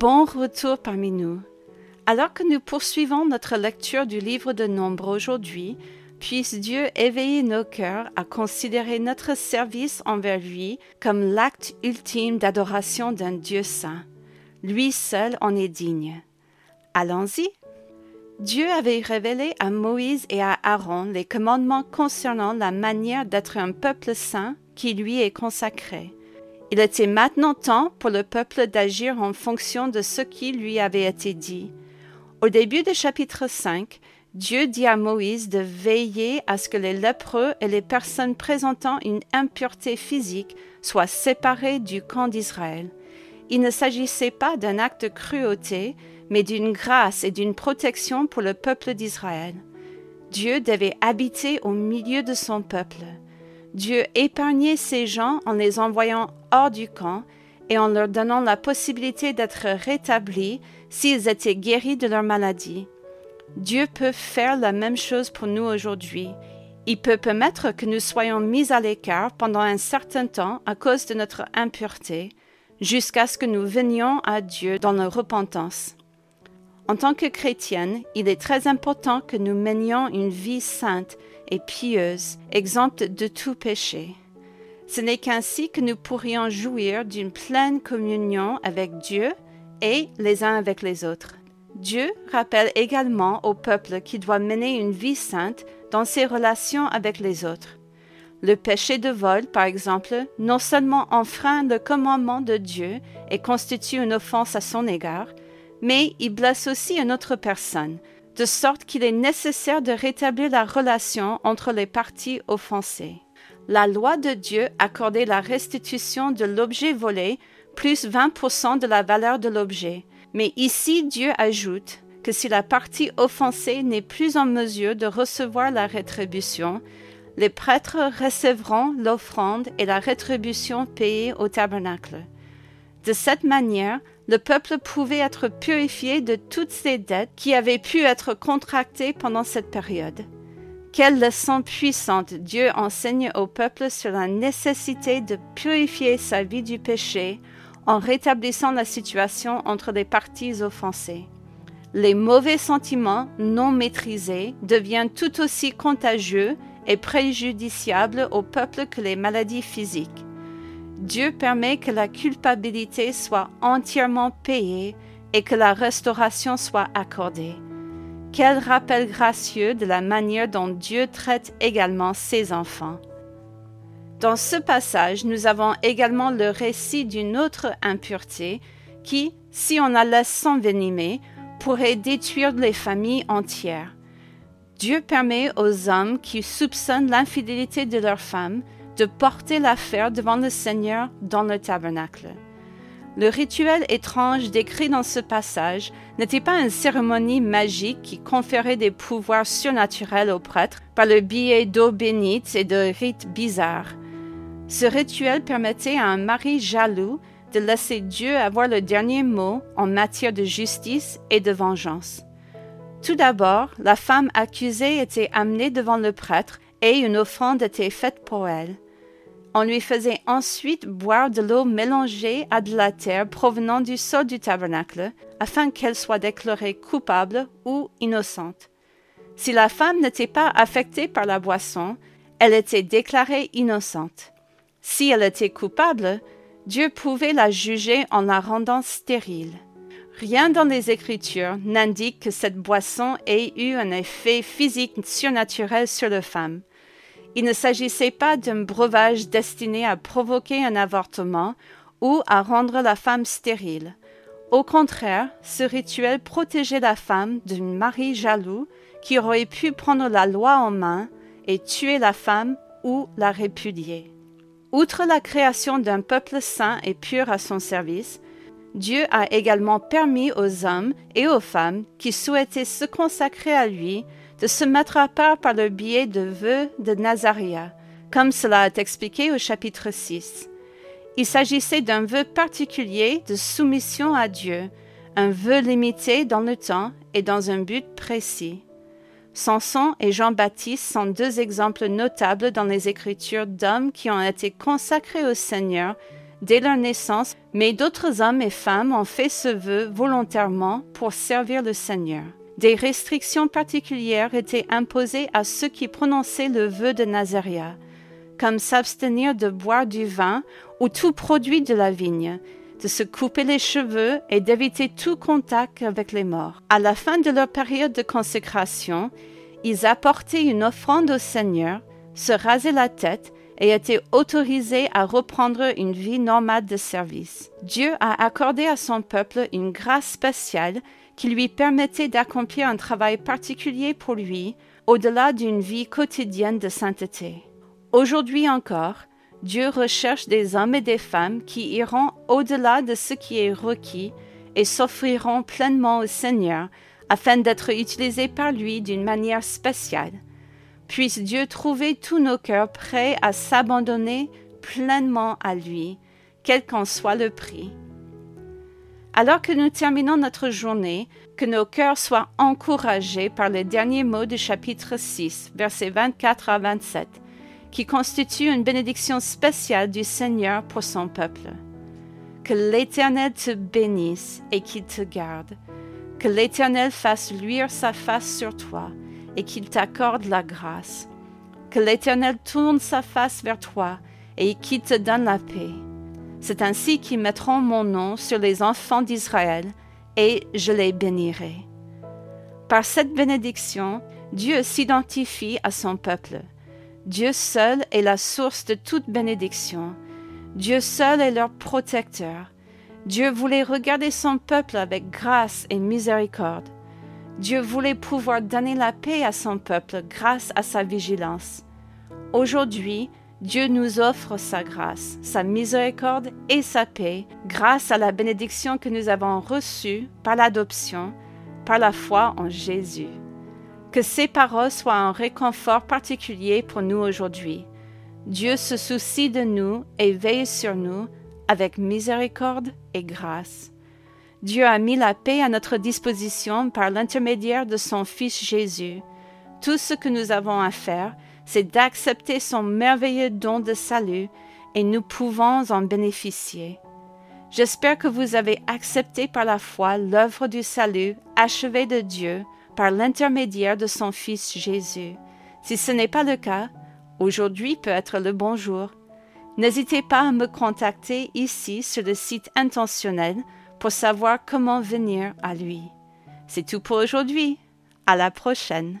Bon retour parmi nous. Alors que nous poursuivons notre lecture du livre de Nombre aujourd'hui, puisse Dieu éveiller nos cœurs à considérer notre service envers lui comme l'acte ultime d'adoration d'un Dieu saint. Lui seul en est digne. Allons-y. Dieu avait révélé à Moïse et à Aaron les commandements concernant la manière d'être un peuple saint qui lui est consacré. Il était maintenant temps pour le peuple d'agir en fonction de ce qui lui avait été dit. Au début du chapitre 5, Dieu dit à Moïse de veiller à ce que les lépreux et les personnes présentant une impureté physique soient séparés du camp d'Israël. Il ne s'agissait pas d'un acte de cruauté, mais d'une grâce et d'une protection pour le peuple d'Israël. Dieu devait habiter au milieu de son peuple. Dieu épargnait ces gens en les envoyant hors du camp et en leur donnant la possibilité d'être rétablis s'ils étaient guéris de leur maladie. Dieu peut faire la même chose pour nous aujourd'hui. Il peut permettre que nous soyons mis à l'écart pendant un certain temps à cause de notre impureté, jusqu'à ce que nous venions à Dieu dans la repentance. En tant que chrétienne, il est très important que nous menions une vie sainte et pieuse, exempte de tout péché. Ce n'est qu'ainsi que nous pourrions jouir d'une pleine communion avec Dieu et les uns avec les autres. Dieu rappelle également au peuple qu'il doit mener une vie sainte dans ses relations avec les autres. Le péché de vol, par exemple, non seulement enfreint le commandement de Dieu et constitue une offense à son égard, mais il blesse aussi une autre personne, de sorte qu'il est nécessaire de rétablir la relation entre les parties offensées. La loi de Dieu accordait la restitution de l'objet volé plus 20% de la valeur de l'objet. Mais ici Dieu ajoute que si la partie offensée n'est plus en mesure de recevoir la rétribution, les prêtres recevront l'offrande et la rétribution payée au tabernacle. De cette manière, le peuple pouvait être purifié de toutes ces dettes qui avaient pu être contractées pendant cette période. Quelle leçon puissante Dieu enseigne au peuple sur la nécessité de purifier sa vie du péché en rétablissant la situation entre les parties offensées. Les mauvais sentiments non maîtrisés deviennent tout aussi contagieux et préjudiciables au peuple que les maladies physiques. Dieu permet que la culpabilité soit entièrement payée et que la restauration soit accordée. Quel rappel gracieux de la manière dont Dieu traite également ses enfants. Dans ce passage, nous avons également le récit d'une autre impureté qui, si on la laisse s'envenimer, pourrait détruire les familles entières. Dieu permet aux hommes qui soupçonnent l'infidélité de leurs femmes de porter l'affaire devant le Seigneur dans le tabernacle. Le rituel étrange décrit dans ce passage n'était pas une cérémonie magique qui conférait des pouvoirs surnaturels aux prêtres par le biais d'eau bénite et de rites bizarres. Ce rituel permettait à un mari jaloux de laisser Dieu avoir le dernier mot en matière de justice et de vengeance. Tout d'abord, la femme accusée était amenée devant le prêtre et une offrande était faite pour elle. On lui faisait ensuite boire de l'eau mélangée à de la terre provenant du sol du tabernacle, afin qu'elle soit déclarée coupable ou innocente. Si la femme n'était pas affectée par la boisson, elle était déclarée innocente. Si elle était coupable, Dieu pouvait la juger en la rendant stérile. Rien dans les Écritures n'indique que cette boisson ait eu un effet physique surnaturel sur la femme. Il ne s'agissait pas d'un breuvage destiné à provoquer un avortement ou à rendre la femme stérile. Au contraire, ce rituel protégeait la femme d'un mari jaloux qui aurait pu prendre la loi en main et tuer la femme ou la répudier. Outre la création d'un peuple saint et pur à son service, Dieu a également permis aux hommes et aux femmes qui souhaitaient se consacrer à lui de se mettre à part par le biais de vœux de Nazaria, comme cela est expliqué au chapitre 6. Il s'agissait d'un vœu particulier de soumission à Dieu, un vœu limité dans le temps et dans un but précis. Samson et Jean-Baptiste sont deux exemples notables dans les Écritures d'hommes qui ont été consacrés au Seigneur dès leur naissance, mais d'autres hommes et femmes ont fait ce vœu volontairement pour servir le Seigneur. Des restrictions particulières étaient imposées à ceux qui prononçaient le vœu de Nazaria, comme s'abstenir de boire du vin ou tout produit de la vigne, de se couper les cheveux et d'éviter tout contact avec les morts. À la fin de leur période de consécration, ils apportaient une offrande au Seigneur, se rasaient la tête et étaient autorisés à reprendre une vie normale de service. Dieu a accordé à son peuple une grâce spéciale qui lui permettait d'accomplir un travail particulier pour lui, au-delà d'une vie quotidienne de sainteté. Aujourd'hui encore, Dieu recherche des hommes et des femmes qui iront au-delà de ce qui est requis et s'offriront pleinement au Seigneur afin d'être utilisés par lui d'une manière spéciale. Puisse Dieu trouver tous nos cœurs prêts à s'abandonner pleinement à lui, quel qu'en soit le prix. Alors que nous terminons notre journée, que nos cœurs soient encouragés par les derniers mots du chapitre 6, versets 24 à 27, qui constituent une bénédiction spéciale du Seigneur pour son peuple. Que l'Éternel te bénisse et qu'il te garde que l'Éternel fasse luire sa face sur toi et qu'il t'accorde la grâce. Que l'Éternel tourne sa face vers toi et qu'il te donne la paix. C'est ainsi qu'ils mettront mon nom sur les enfants d'Israël et je les bénirai. Par cette bénédiction, Dieu s'identifie à son peuple. Dieu seul est la source de toute bénédiction. Dieu seul est leur protecteur. Dieu voulait regarder son peuple avec grâce et miséricorde. Dieu voulait pouvoir donner la paix à son peuple grâce à sa vigilance. Aujourd'hui, Dieu nous offre sa grâce, sa miséricorde et sa paix grâce à la bénédiction que nous avons reçue par l'adoption, par la foi en Jésus. Que ces paroles soient un réconfort particulier pour nous aujourd'hui. Dieu se soucie de nous et veille sur nous avec miséricorde et grâce. Dieu a mis la paix à notre disposition par l'intermédiaire de son Fils Jésus. Tout ce que nous avons à faire, c'est d'accepter son merveilleux don de salut et nous pouvons en bénéficier. J'espère que vous avez accepté par la foi l'œuvre du salut achevée de Dieu par l'intermédiaire de son Fils Jésus. Si ce n'est pas le cas, aujourd'hui peut être le bon jour. N'hésitez pas à me contacter ici sur le site intentionnel pour savoir comment venir à lui. C'est tout pour aujourd'hui. À la prochaine.